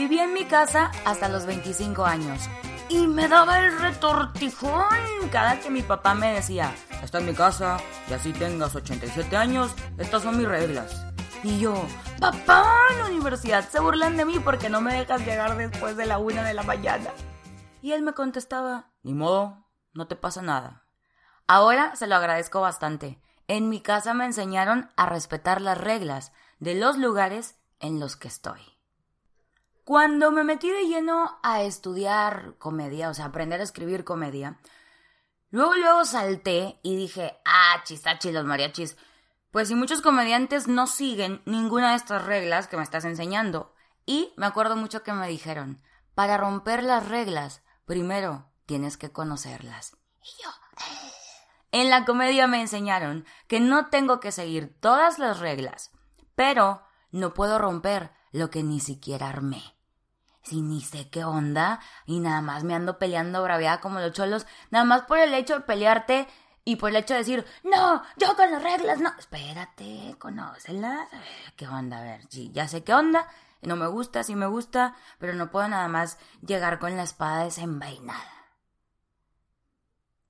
Viví en mi casa hasta los 25 años y me daba el retortijón cada que mi papá me decía, está en mi casa y así tengas 87 años, estas son mis reglas. Y yo, papá, en la universidad se burlan de mí porque no me dejas llegar después de la una de la mañana. Y él me contestaba, ni modo, no te pasa nada. Ahora se lo agradezco bastante. En mi casa me enseñaron a respetar las reglas de los lugares en los que estoy. Cuando me metí de lleno a estudiar comedia, o sea, aprender a escribir comedia, luego luego salté y dije, ah, chistachi, los mariachis, pues si muchos comediantes no siguen ninguna de estas reglas que me estás enseñando. Y me acuerdo mucho que me dijeron, para romper las reglas, primero tienes que conocerlas. Y yo... Eh". En la comedia me enseñaron que no tengo que seguir todas las reglas, pero no puedo romper lo que ni siquiera armé. Si ni sé qué onda y nada más me ando peleando braveada como los cholos, nada más por el hecho de pelearte y por el hecho de decir, no, yo con las reglas, no. Espérate, conócelas. ¿Qué onda? A ver, sí, ya sé qué onda. No me gusta, sí me gusta, pero no puedo nada más llegar con la espada desenvainada.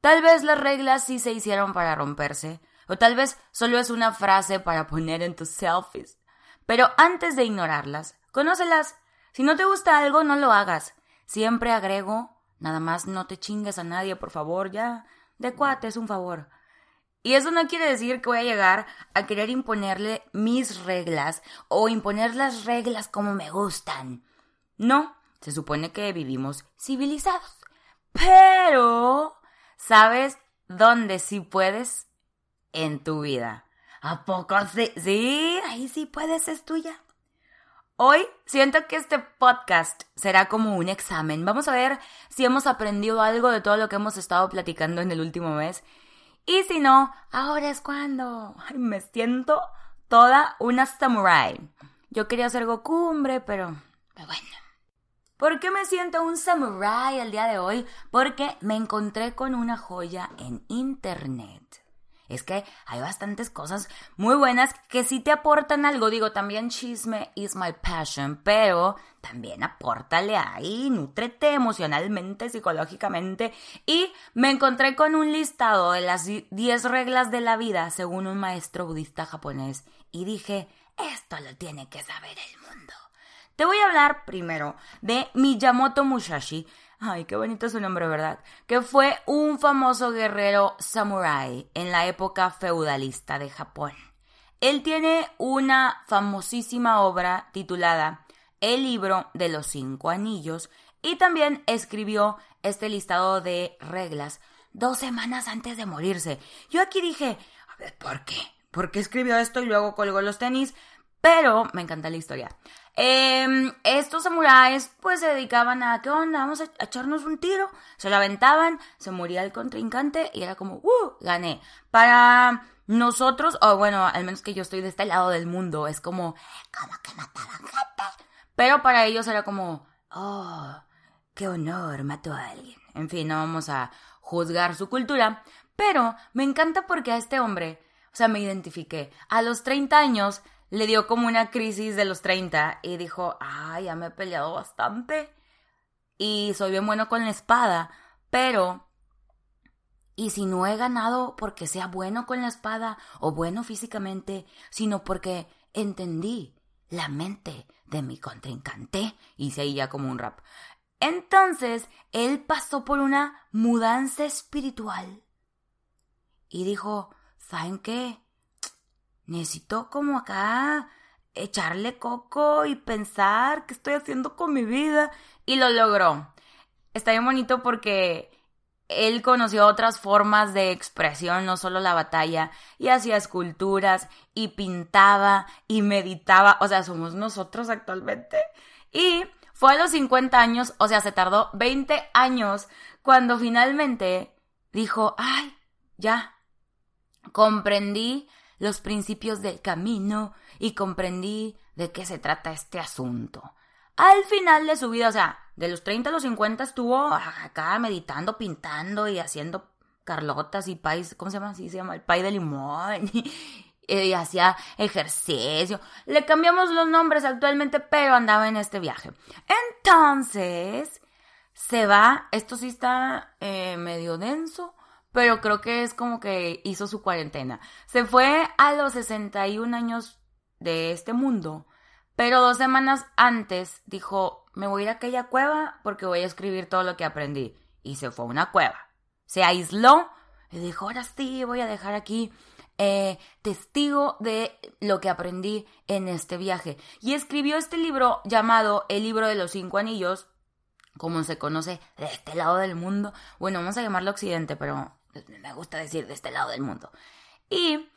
Tal vez las reglas sí se hicieron para romperse, o tal vez solo es una frase para poner en tus selfies. Pero antes de ignorarlas, conócelas. Si no te gusta algo, no lo hagas. Siempre agrego, nada más no te chingues a nadie, por favor, ya de cuate, es un favor. Y eso no quiere decir que voy a llegar a querer imponerle mis reglas o imponer las reglas como me gustan. No, se supone que vivimos civilizados. Pero, ¿sabes dónde sí puedes? En tu vida. ¿A poco sí? Sí, ahí sí puedes, es tuya. Hoy siento que este podcast será como un examen. Vamos a ver si hemos aprendido algo de todo lo que hemos estado platicando en el último mes. Y si no, ahora es cuando. me siento toda una samurai. Yo quería ser Gocumbre, pero, pero bueno. ¿Por qué me siento un samurai el día de hoy? Porque me encontré con una joya en internet es que hay bastantes cosas muy buenas que sí te aportan algo. Digo, también chisme is my passion, pero también apórtale ahí, nutrete emocionalmente, psicológicamente. Y me encontré con un listado de las 10 reglas de la vida según un maestro budista japonés y dije, esto lo tiene que saber el mundo. Te voy a hablar primero de Miyamoto Musashi, ay, qué bonito su nombre, ¿verdad? Que fue un famoso guerrero samurái en la época feudalista de Japón. Él tiene una famosísima obra titulada El libro de los cinco anillos y también escribió este listado de reglas dos semanas antes de morirse. Yo aquí dije, ¿por qué? ¿Por qué escribió esto y luego colgó los tenis? Pero me encanta la historia. Em, estos samuráis pues se dedicaban a, ¿qué onda? Vamos a echarnos un tiro. Se lo aventaban, se moría el contrincante y era como, ¡uh! Gané. Para nosotros, o bueno, al menos que yo estoy de este lado del mundo, es como, como que mataban gente. Pero para ellos era como, oh, qué honor, mató a alguien. En fin, no vamos a juzgar su cultura. Pero me encanta porque a este hombre, o sea, me identifiqué. A los 30 años le dio como una crisis de los 30 y dijo, ah, ya me he peleado bastante y soy bien bueno con la espada, pero... Y si no he ganado porque sea bueno con la espada o bueno físicamente, sino porque entendí la mente de mi contrincante, hice ahí ya como un rap. Entonces, él pasó por una mudanza espiritual y dijo, ¿saben qué? Necesito como acá echarle coco y pensar qué estoy haciendo con mi vida. Y lo logró. Está bien bonito porque él conoció otras formas de expresión, no solo la batalla, y hacía esculturas, y pintaba, y meditaba, o sea, somos nosotros actualmente. Y fue a los 50 años, o sea, se tardó 20 años, cuando finalmente dijo, ay, ya, comprendí los principios del camino y comprendí de qué se trata este asunto. Al final de su vida, o sea, de los 30 a los 50 estuvo acá meditando, pintando y haciendo carlotas y pais, ¿cómo se llama? Sí, se llama el pay de limón. y hacía ejercicio. Le cambiamos los nombres actualmente, pero andaba en este viaje. Entonces, se va, esto sí está eh, medio denso, pero creo que es como que hizo su cuarentena. Se fue a los 61 años de este mundo, pero dos semanas antes dijo, me voy a ir a aquella cueva porque voy a escribir todo lo que aprendí. Y se fue a una cueva. Se aisló y dijo, ahora sí, voy a dejar aquí eh, testigo de lo que aprendí en este viaje. Y escribió este libro llamado El libro de los cinco anillos, como se conoce de este lado del mundo. Bueno, vamos a llamarlo Occidente, pero me gusta decir de este lado del mundo. Y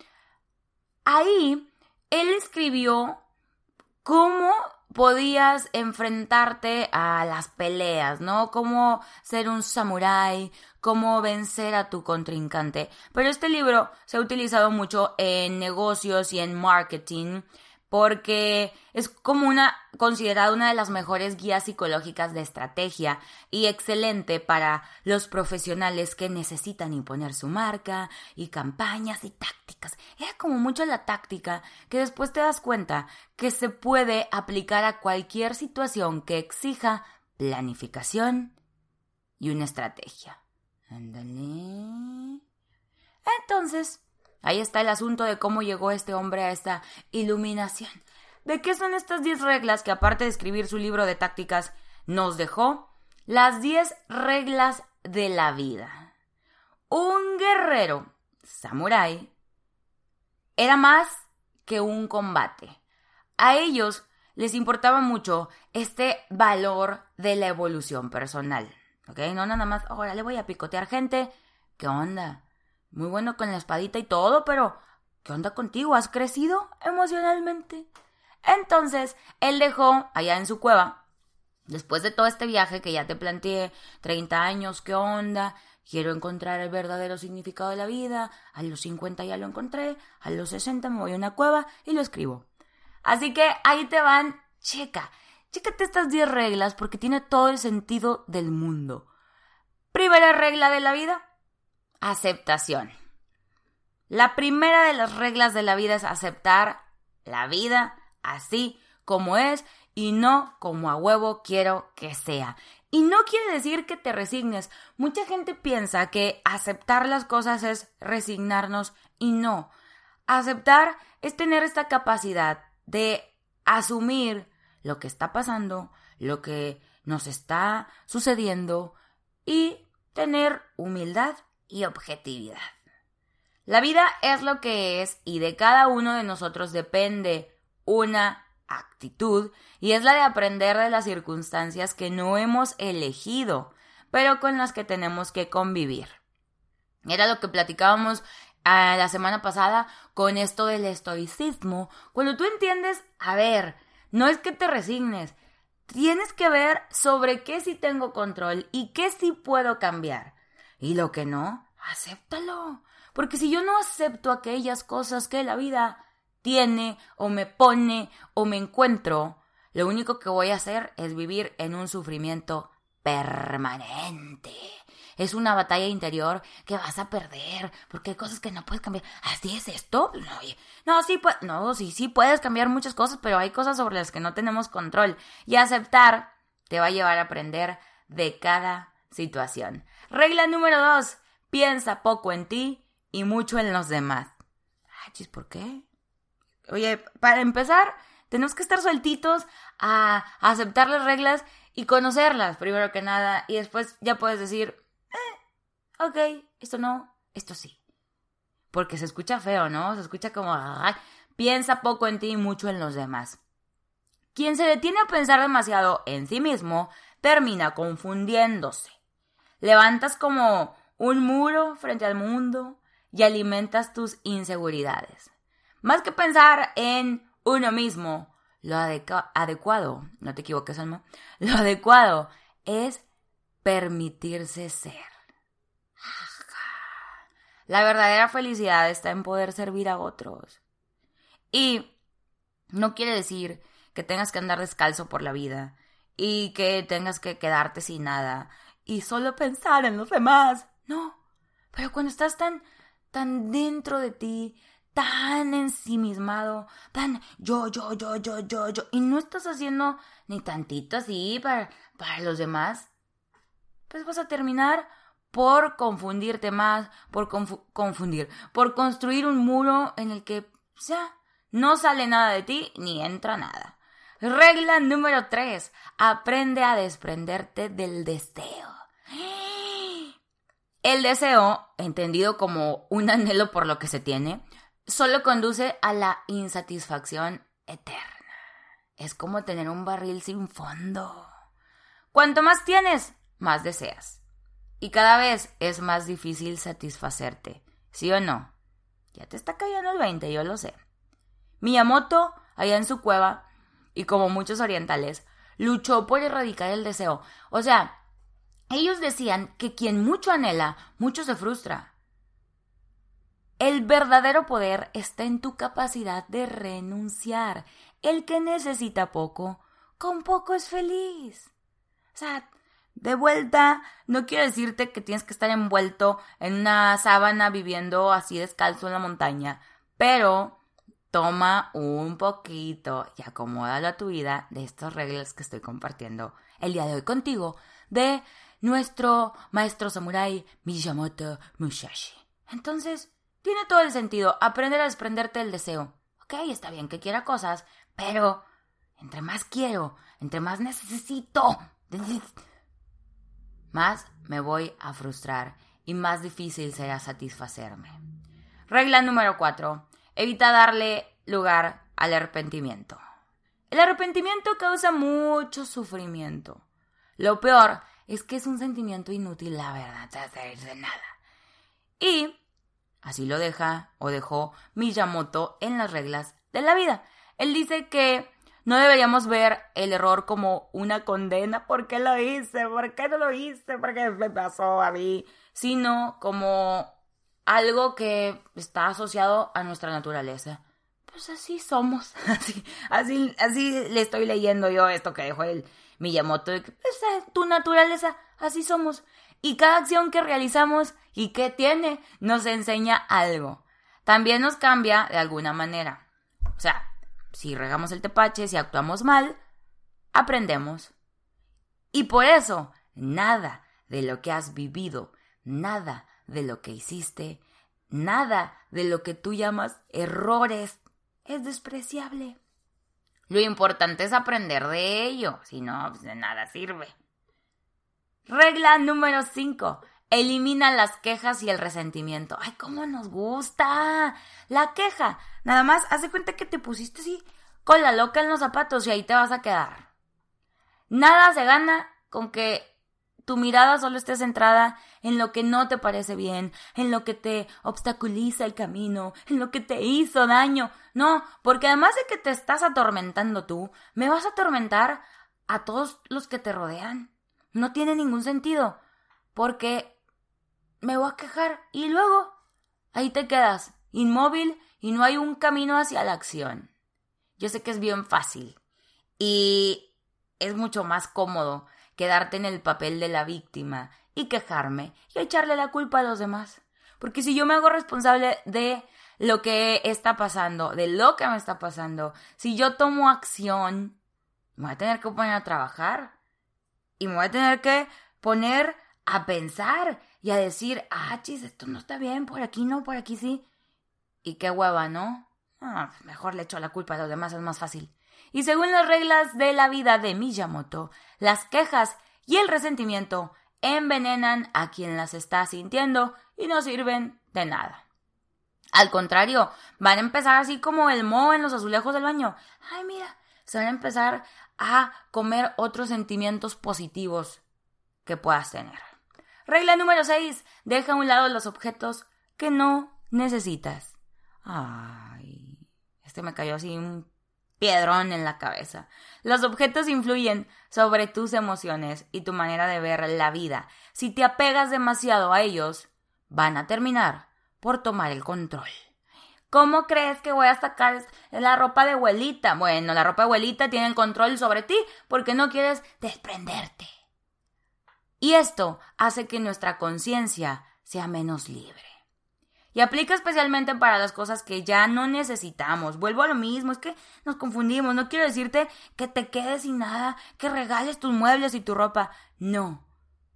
ahí él escribió cómo podías enfrentarte a las peleas, ¿no? Cómo ser un samurái, cómo vencer a tu contrincante. Pero este libro se ha utilizado mucho en negocios y en marketing porque es como una considerada una de las mejores guías psicológicas de estrategia y excelente para los profesionales que necesitan imponer su marca y campañas y tácticas. Es como mucho la táctica que después te das cuenta que se puede aplicar a cualquier situación que exija planificación y una estrategia. Entonces, Ahí está el asunto de cómo llegó este hombre a esta iluminación. ¿De qué son estas 10 reglas que aparte de escribir su libro de tácticas nos dejó? Las 10 reglas de la vida. Un guerrero, samurái, era más que un combate. A ellos les importaba mucho este valor de la evolución personal. ¿Ok? No nada más, ahora le voy a picotear gente. ¿Qué onda? Muy bueno con la espadita y todo, pero ¿qué onda contigo? ¿Has crecido emocionalmente? Entonces, él dejó allá en su cueva, después de todo este viaje que ya te planteé, 30 años, ¿qué onda? Quiero encontrar el verdadero significado de la vida, a los 50 ya lo encontré, a los 60 me voy a una cueva y lo escribo. Así que ahí te van, checa, chécate estas 10 reglas porque tiene todo el sentido del mundo. Primera regla de la vida, aceptación. La primera de las reglas de la vida es aceptar la vida así como es y no como a huevo quiero que sea. Y no quiere decir que te resignes. Mucha gente piensa que aceptar las cosas es resignarnos y no. Aceptar es tener esta capacidad de asumir lo que está pasando, lo que nos está sucediendo y tener humildad y objetividad. La vida es lo que es y de cada uno de nosotros depende una actitud y es la de aprender de las circunstancias que no hemos elegido, pero con las que tenemos que convivir. Era lo que platicábamos ah, la semana pasada con esto del estoicismo. Cuando tú entiendes, a ver, no es que te resignes, tienes que ver sobre qué sí tengo control y qué sí puedo cambiar. Y lo que no, acéptalo. Porque si yo no acepto aquellas cosas que la vida tiene o me pone o me encuentro, lo único que voy a hacer es vivir en un sufrimiento permanente. Es una batalla interior que vas a perder, porque hay cosas que no puedes cambiar. ¿Así es esto? No, no sí, no, sí, sí puedes cambiar muchas cosas, pero hay cosas sobre las que no tenemos control. Y aceptar te va a llevar a aprender de cada situación. Regla número dos, piensa poco en ti y mucho en los demás. Ay, ¿por qué? Oye, para empezar, tenemos que estar sueltitos a, aceptar las reglas y conocerlas, primero que nada, y después ya puedes decir, eh, ok, esto no, esto sí. Porque se escucha feo, ¿no? Se escucha como, piensa poco en ti y mucho en los demás. Quien se detiene a pensar demasiado en sí mismo termina confundiéndose. Levantas como un muro frente al mundo y alimentas tus inseguridades. Más que pensar en uno mismo, lo adecuado, no te equivoques, Alma, lo adecuado es permitirse ser. La verdadera felicidad está en poder servir a otros. Y no quiere decir que tengas que andar descalzo por la vida y que tengas que quedarte sin nada y solo pensar en los demás. No. Pero cuando estás tan, tan dentro de ti, tan ensimismado, tan yo, yo, yo, yo, yo, yo, y no estás haciendo ni tantito así para, para los demás, pues vas a terminar por confundirte más, por confundir, por construir un muro en el que ya no sale nada de ti ni entra nada. Regla número 3. Aprende a desprenderte del deseo. El deseo, entendido como un anhelo por lo que se tiene, solo conduce a la insatisfacción eterna. Es como tener un barril sin fondo. Cuanto más tienes, más deseas. Y cada vez es más difícil satisfacerte, ¿sí o no? Ya te está cayendo el 20, yo lo sé. Miyamoto, allá en su cueva, y como muchos orientales, luchó por erradicar el deseo. O sea, ellos decían que quien mucho anhela, mucho se frustra. El verdadero poder está en tu capacidad de renunciar. El que necesita poco, con poco es feliz. O sea, de vuelta, no quiero decirte que tienes que estar envuelto en una sábana viviendo así descalzo en la montaña, pero toma un poquito y acomódalo a tu vida de estas reglas que estoy compartiendo el día de hoy contigo de nuestro maestro samurái Miyamoto Musashi. Entonces, tiene todo el sentido aprender a desprenderte del deseo. Ok, está bien que quiera cosas, pero entre más quiero, entre más necesito, más me voy a frustrar y más difícil será satisfacerme. Regla número 4. Evita darle lugar al arrepentimiento. El arrepentimiento causa mucho sufrimiento. Lo peor es que es un sentimiento inútil, la verdad, de nada. Y así lo deja o dejó Miyamoto en las reglas de la vida. Él dice que no deberíamos ver el error como una condena. ¿Por qué lo hice? ¿Por qué no lo hice? ¿Por qué me pasó a mí? Sino como algo que está asociado a nuestra naturaleza. Pues así somos. Así, así, así le estoy leyendo yo esto que dejó el Miyamoto. Pues, eh, tu naturaleza, así somos. Y cada acción que realizamos y que tiene nos enseña algo. También nos cambia de alguna manera. O sea, si regamos el tepache, si actuamos mal, aprendemos. Y por eso, nada de lo que has vivido, nada de lo que hiciste, nada de lo que tú llamas errores es despreciable. Lo importante es aprender de ello, si no, pues de nada sirve. Regla número 5. Elimina las quejas y el resentimiento. ¡Ay, cómo nos gusta! La queja. Nada más, hace cuenta que te pusiste así con la loca en los zapatos y ahí te vas a quedar. Nada se gana con que tu mirada solo esté centrada en lo que no te parece bien, en lo que te obstaculiza el camino, en lo que te hizo daño. No, porque además de que te estás atormentando tú, me vas a atormentar a todos los que te rodean. No tiene ningún sentido, porque me voy a quejar y luego ahí te quedas, inmóvil y no hay un camino hacia la acción. Yo sé que es bien fácil y es mucho más cómodo quedarte en el papel de la víctima y quejarme y echarle la culpa a los demás. Porque si yo me hago responsable de lo que está pasando, de lo que me está pasando, si yo tomo acción, me voy a tener que poner a trabajar y me voy a tener que poner a pensar y a decir, ah, chis, esto no está bien, por aquí no, por aquí sí. Y qué hueva, ¿no? Ah, mejor le echo la culpa a los demás, es más fácil. Y según las reglas de la vida de Miyamoto, las quejas y el resentimiento envenenan a quien las está sintiendo y no sirven de nada. Al contrario, van a empezar así como el moho en los azulejos del baño. Ay, mira, se van a empezar a comer otros sentimientos positivos que puedas tener. Regla número 6. Deja a un lado los objetos que no necesitas. Ay, este me cayó así un piedrón en la cabeza. Los objetos influyen sobre tus emociones y tu manera de ver la vida. Si te apegas demasiado a ellos, van a terminar por tomar el control. ¿Cómo crees que voy a sacar la ropa de abuelita? Bueno, la ropa de abuelita tiene el control sobre ti porque no quieres desprenderte. Y esto hace que nuestra conciencia sea menos libre. Y aplica especialmente para las cosas que ya no necesitamos. Vuelvo a lo mismo, es que nos confundimos. No quiero decirte que te quedes sin nada, que regales tus muebles y tu ropa. No.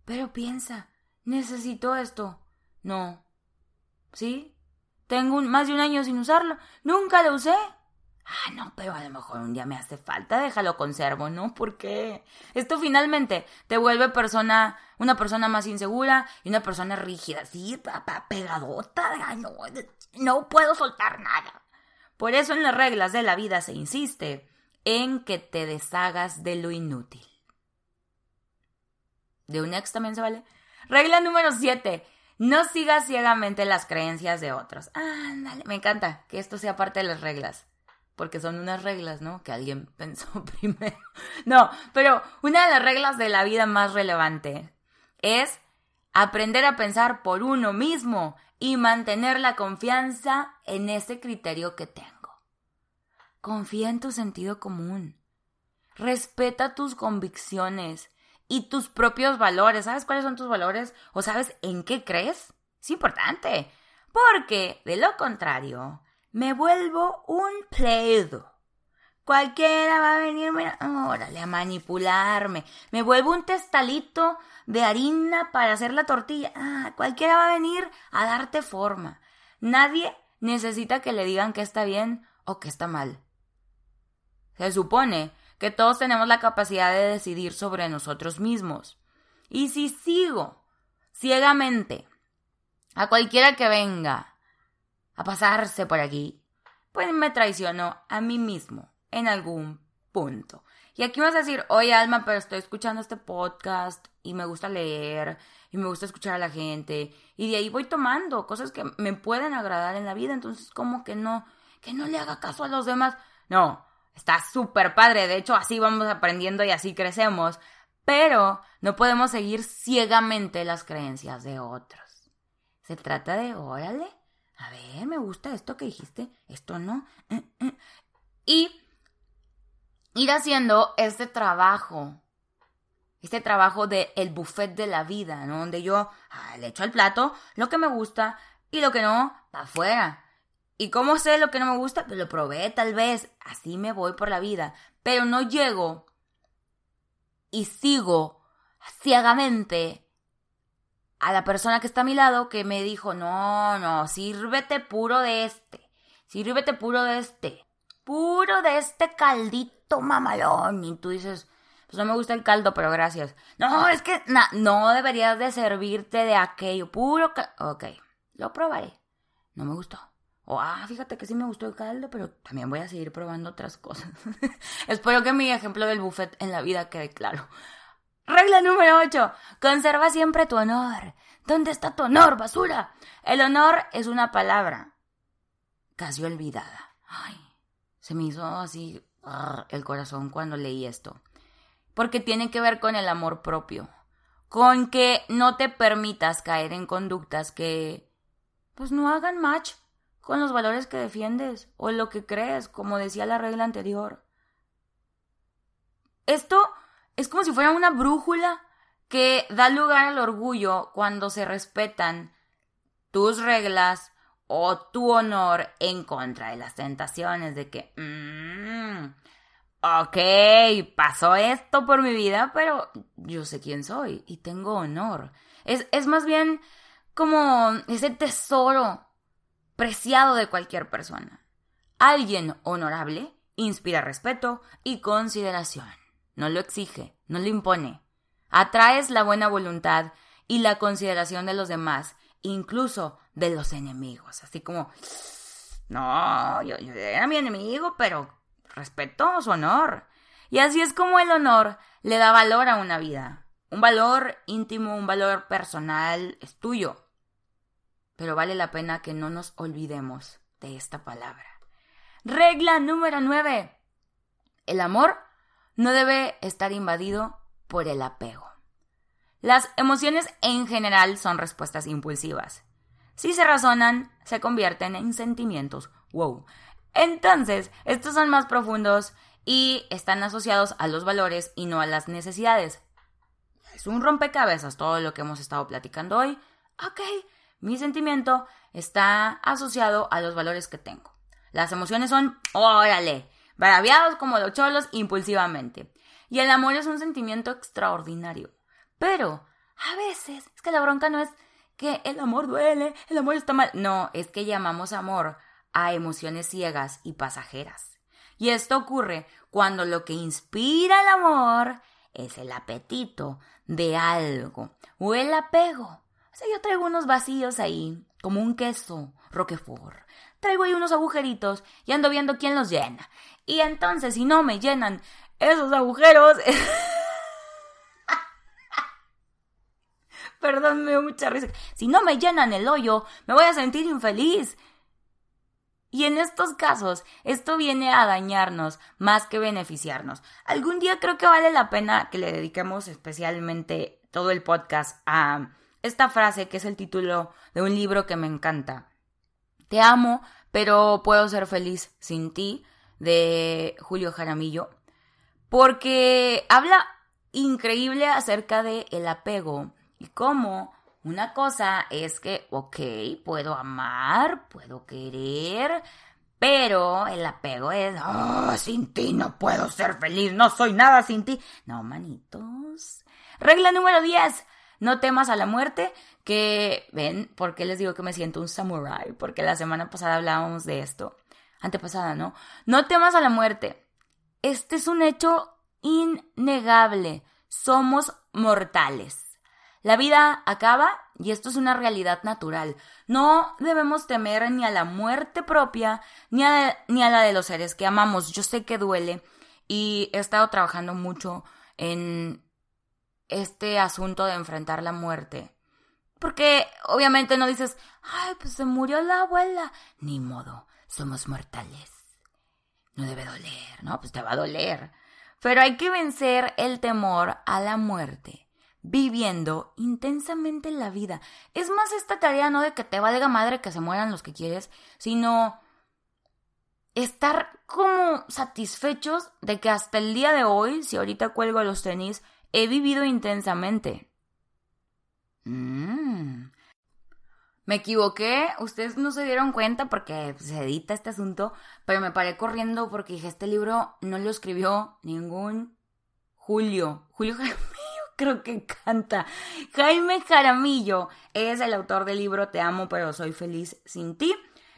Pero piensa, necesito esto. No. ¿Sí? Tengo más de un año sin usarlo. Nunca lo usé. Ah, no, pero a lo mejor un día me hace falta, déjalo conservo, ¿no? ¿Por qué? Esto finalmente te vuelve persona, una persona más insegura y una persona rígida, sí, pegadota, no, no puedo soltar nada. Por eso en las reglas de la vida se insiste en que te deshagas de lo inútil. De un ex también se vale. Regla número 7. No sigas ciegamente las creencias de otros. Ándale, me encanta que esto sea parte de las reglas porque son unas reglas, ¿no? Que alguien pensó primero. No, pero una de las reglas de la vida más relevante es aprender a pensar por uno mismo y mantener la confianza en ese criterio que tengo. Confía en tu sentido común. Respeta tus convicciones y tus propios valores. ¿Sabes cuáles son tus valores? ¿O sabes en qué crees? Es importante. Porque, de lo contrario, me vuelvo un pleido. Cualquiera va a venir, órale, a manipularme. Me vuelvo un testalito de harina para hacer la tortilla. Ah, cualquiera va a venir a darte forma. Nadie necesita que le digan que está bien o que está mal. Se supone que todos tenemos la capacidad de decidir sobre nosotros mismos. Y si sigo ciegamente a cualquiera que venga a pasarse por aquí, pues me traicionó a mí mismo en algún punto. Y aquí vas a decir, oye Alma, pero estoy escuchando este podcast y me gusta leer y me gusta escuchar a la gente y de ahí voy tomando cosas que me pueden agradar en la vida, entonces como que no, que no le haga caso a los demás. No, está súper padre, de hecho así vamos aprendiendo y así crecemos, pero no podemos seguir ciegamente las creencias de otros. Se trata de, órale, a ver, me gusta esto que dijiste, esto no. Eh, eh. Y ir haciendo este trabajo, este trabajo de el buffet de la vida, ¿no? Donde yo ah, le echo al plato lo que me gusta y lo que no, para afuera. ¿Y cómo sé lo que no me gusta? Pues lo probé tal vez, así me voy por la vida, pero no llego y sigo ciegamente a la persona que está a mi lado que me dijo, no, no, sírvete puro de este, sírvete puro de este, puro de este caldito mamalón. Y tú dices, pues no me gusta el caldo, pero gracias. No, es que no deberías de servirte de aquello, puro Ok, lo probaré. No me gustó. O, ah, fíjate que sí me gustó el caldo, pero también voy a seguir probando otras cosas. Espero que mi ejemplo del buffet en la vida quede claro. Regla número 8. Conserva siempre tu honor. ¿Dónde está tu honor, basura? El honor es una palabra casi olvidada. Ay, se me hizo así el corazón cuando leí esto. Porque tiene que ver con el amor propio. Con que no te permitas caer en conductas que pues no hagan match con los valores que defiendes o lo que crees, como decía la regla anterior. Esto es como si fuera una brújula que da lugar al orgullo cuando se respetan tus reglas o tu honor en contra de las tentaciones de que, mmm, ok, pasó esto por mi vida, pero yo sé quién soy y tengo honor. Es, es más bien como ese tesoro preciado de cualquier persona. Alguien honorable inspira respeto y consideración no lo exige, no lo impone. Atraes la buena voluntad y la consideración de los demás, incluso de los enemigos. Así como, no, yo, era mi enemigo, pero respeto su honor. Y así es como el honor le da valor a una vida. Un valor íntimo, un valor personal, es tuyo. Pero vale la pena que no nos olvidemos de esta palabra. Regla número 9. El amor no debe estar invadido por el apego. Las emociones en general son respuestas impulsivas. Si se razonan, se convierten en sentimientos. Wow. Entonces, estos son más profundos y están asociados a los valores y no a las necesidades. Es un rompecabezas todo lo que hemos estado platicando hoy. Ok, Mi sentimiento está asociado a los valores que tengo. Las emociones son, órale, braviados como los cholos impulsivamente. Y el amor es un sentimiento extraordinario. Pero, a veces, es que la bronca no es que el amor duele, el amor está mal. No, es que llamamos amor a emociones ciegas y pasajeras. Y esto ocurre cuando lo que inspira el amor es el apetito de algo o el apego. O sea, yo traigo unos vacíos ahí, como un queso roquefort. Traigo ahí unos agujeritos y ando viendo quién los llena. Y entonces, si no me llenan esos agujeros... Perdón, me dio mucha risa. Si no me llenan el hoyo, me voy a sentir infeliz. Y en estos casos, esto viene a dañarnos más que beneficiarnos. Algún día creo que vale la pena que le dediquemos especialmente todo el podcast a esta frase que es el título de un libro que me encanta. Te amo, pero puedo ser feliz sin ti, de Julio Jaramillo, porque habla increíble acerca de el apego y cómo una cosa es que, ok, puedo amar, puedo querer, pero el apego es, oh, sin ti no puedo ser feliz, no soy nada sin ti. No, manitos. Regla número 10. No temas a la muerte, que ven, ¿por qué les digo que me siento un samurai? Porque la semana pasada hablábamos de esto. Antepasada, ¿no? No temas a la muerte. Este es un hecho innegable. Somos mortales. La vida acaba y esto es una realidad natural. No debemos temer ni a la muerte propia ni a, la de los seres que amamos. Yo sé que duele y he estado trabajando mucho en este asunto de enfrentar la muerte. Porque obviamente no dices, ay, pues se murió la abuela. Ni modo, somos mortales. No debe doler, ¿no? Pues te va a doler. Pero hay que vencer el temor a la muerte viviendo intensamente la vida. Es más esta tarea no de que te valga madre que se mueran los que quieres, sino estar como satisfechos de que hasta el día de hoy, si ahorita cuelgo los tenis, he vivido intensamente. Mm. Me equivoqué, ustedes no se dieron cuenta porque se edita este asunto, pero me paré corriendo porque dije, este libro no lo escribió ningún Julio. Julio creo que canta. Jaime Jaramillo es el autor del libro Te amo pero soy feliz sin ti,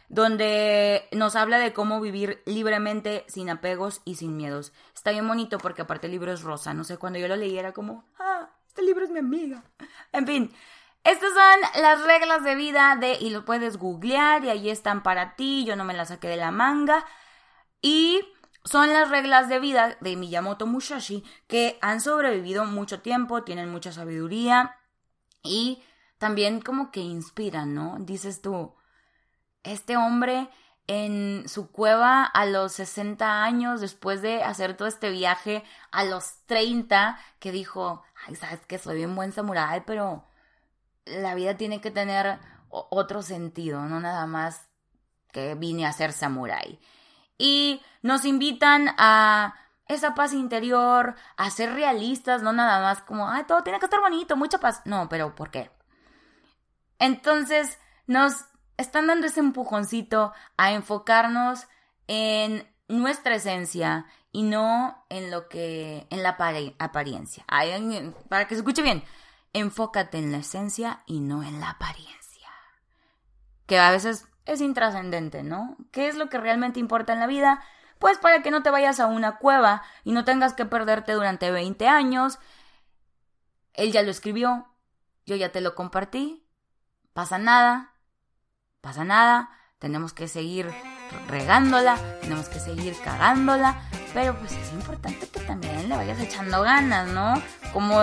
donde nos habla de cómo vivir libremente, sin apegos y sin miedos. Está bien bonito porque aparte el libro es rosa. No sé, cuando yo lo leí era como, ah, este libro es mi amiga. En fin. Estas son las reglas de vida de, y lo puedes googlear y ahí están para ti, yo no me las saqué de la manga. Y son las reglas de vida de Miyamoto Musashi que han sobrevivido mucho tiempo, tienen mucha sabiduría y también como que inspiran, ¿no? Dices tú, este hombre en su cueva a los 60 años, después de hacer todo este viaje a los 30, que dijo, ay, sabes que soy bien buen samurái, pero la vida tiene que tener otro sentido, no nada más que vine a ser samurái y nos invitan a esa paz interior, a ser realistas, no nada más como, ay, todo tiene que estar bonito, mucha paz. No, pero ¿por qué? Entonces nos están dando ese empujoncito a enfocarnos en nuestra esencia y no en lo que, en la apariencia. para que se escuche bien, enfócate en la esencia y no en la apariencia. Que a veces es intrascendente, ¿no? ¿Qué es lo que realmente importa en la vida? Pues para que no te vayas a una cueva y no tengas que perderte durante 20 años. Él ya lo escribió, yo ya te lo compartí. Pasa nada, pasa nada, tenemos que seguir regándola, tenemos que seguir cagándola, pero pues es importante que también le vayas echando ganas, ¿no? Como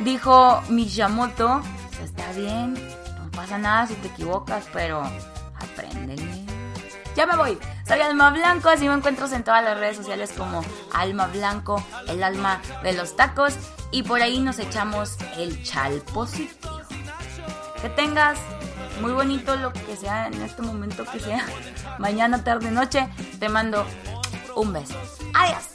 dijo Miyamoto, está bien, no pasa nada si te equivocas, pero apréndele. Ya me voy. Soy Alma Blanco, así me encuentro en todas las redes sociales como Alma Blanco, el alma de los tacos. Y por ahí nos echamos el chal positivo. Que tengas muy bonito lo que sea en este momento que sea. Mañana, tarde, noche. Te mando un beso. Adiós.